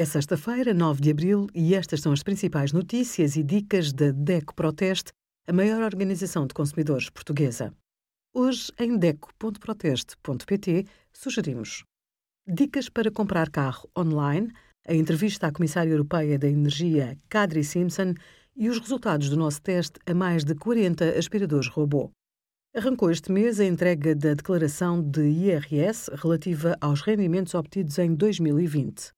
É sexta-feira, 9 de abril, e estas são as principais notícias e dicas da DECO Proteste, a maior organização de consumidores portuguesa. Hoje, em DECO.proteste.pt, sugerimos dicas para comprar carro online, a entrevista à Comissária Europeia da Energia, Kadri Simpson, e os resultados do nosso teste a mais de 40 aspiradores robô. Arrancou este mês a entrega da declaração de IRS relativa aos rendimentos obtidos em 2020.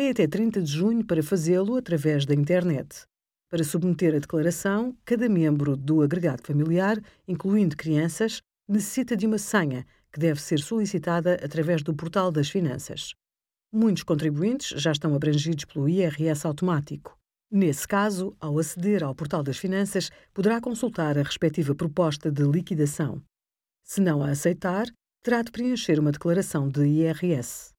Tem até 30 de junho para fazê-lo através da internet. Para submeter a declaração, cada membro do agregado familiar, incluindo crianças, necessita de uma senha que deve ser solicitada através do Portal das Finanças. Muitos contribuintes já estão abrangidos pelo IRS automático. Nesse caso, ao aceder ao Portal das Finanças, poderá consultar a respectiva proposta de liquidação. Se não a aceitar, terá de preencher uma declaração de IRS.